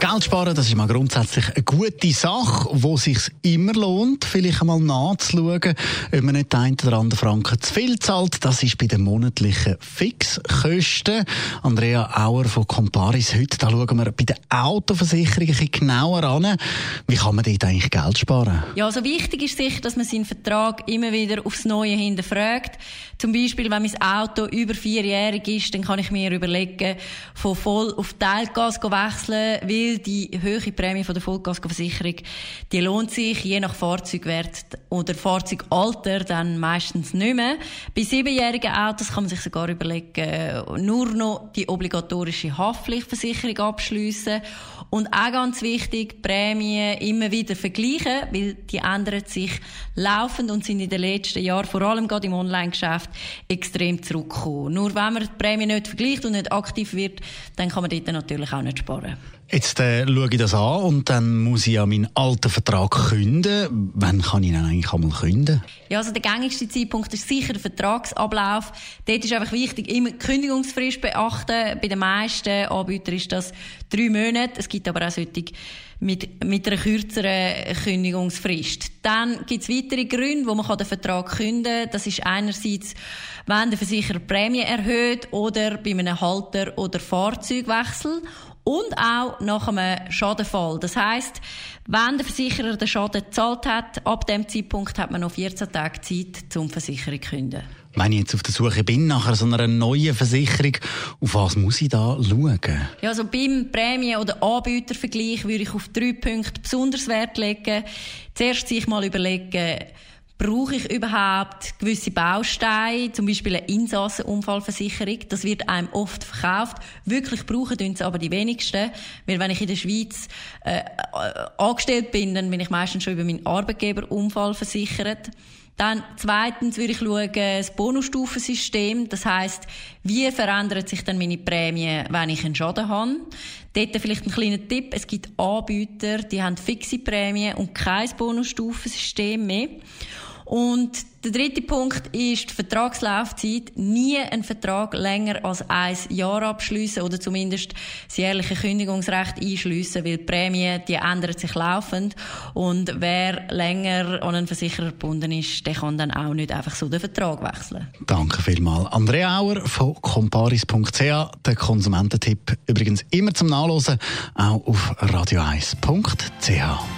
Geld sparen, das ist mal grundsätzlich eine gute Sache, wo sich immer lohnt, vielleicht einmal nachzuschauen, ob man nicht einen oder anderen Franken zu viel zahlt. Das ist bei den monatlichen Fixkosten. Andrea Auer von Comparis. Heute da schauen wir bei der Autoversicherung ein bisschen genauer an. Wie kann man dort eigentlich Geld sparen? Ja, also wichtig ist sicher, dass man seinen Vertrag immer wieder aufs Neue hinterfragt. Zum Beispiel, wenn mein Auto über vierjährig ist, dann kann ich mir überlegen, von voll auf Teilgas wechseln, weil weil die hohe Prämie von der Vollkaskoversicherung, die lohnt sich je nach Fahrzeugwert oder Fahrzeugalter dann meistens nicht mehr. Bei siebenjährigen Autos kann man sich sogar überlegen, nur noch die obligatorische Haftpflichtversicherung abschließen und auch ganz wichtig, Prämien immer wieder vergleichen, weil die ändern sich laufend und sind in den letzten Jahren, vor allem gerade im Online-Geschäft, extrem zurückgekommen. Nur wenn man die Prämie nicht vergleicht und nicht aktiv wird, dann kann man dort natürlich auch nicht sparen. Jetzt äh, schaue ich das an und dann muss ich ja meinen alten Vertrag künden. Wann kann ich dann eigentlich einmal künden? Ja, also der gängigste Zeitpunkt ist sicher der Vertragsablauf. Dort ist einfach wichtig, immer die Kündigungsfrist beachten. Bei den meisten Anbietern ist das drei Monate. Es gibt aber auch solche mit, mit einer kürzeren Kündigungsfrist. Dann gibt es weitere Gründe, wo man den Vertrag künden kann. Das ist einerseits, wenn der Versicherer Prämie erhöht oder bei einem Halter- oder Fahrzeugwechsel und auch nach einem Schadenfall. Das heißt, wenn der Versicherer den Schaden gezahlt hat, ab dem Zeitpunkt hat man noch 14 Tage Zeit, zum Versicherung zu künden. Wenn ich jetzt auf der Suche bin nach so einer neuen Versicherung, auf was muss ich da schauen? Ja, also beim Prämie- oder Anbietervergleich würde ich auf drei Punkte besonders Wert legen. Zuerst sich mal überlegen, Brauche ich überhaupt gewisse Bausteine, zum Beispiel eine Insassenunfallversicherung? Das wird einem oft verkauft. Wirklich brauchen tun es aber die wenigsten. Weil wenn ich in der Schweiz äh, äh, angestellt bin, dann bin ich meistens schon über meinen Arbeitgeber Unfall versichert. Dann zweitens würde ich schauen, das Bonusstufensystem. Das heißt, wie verändert sich dann meine Prämie, wenn ich einen Schaden habe? Dort vielleicht ein kleiner Tipp. Es gibt Anbieter, die haben fixe Prämien und kein Bonusstufensystem mehr. Und der dritte Punkt ist die Vertragslaufzeit. Nie einen Vertrag länger als ein Jahr abschließen oder zumindest das jährliche Kündigungsrecht einschliessen, weil die Prämie, die ändert sich laufend. Und wer länger an einen Versicherer gebunden ist, der kann dann auch nicht einfach so den Vertrag wechseln. Danke vielmals. Andrea Auer von comparis.ch, der Konsumententipp übrigens immer zum Nachlesen, auch auf radio1.ch.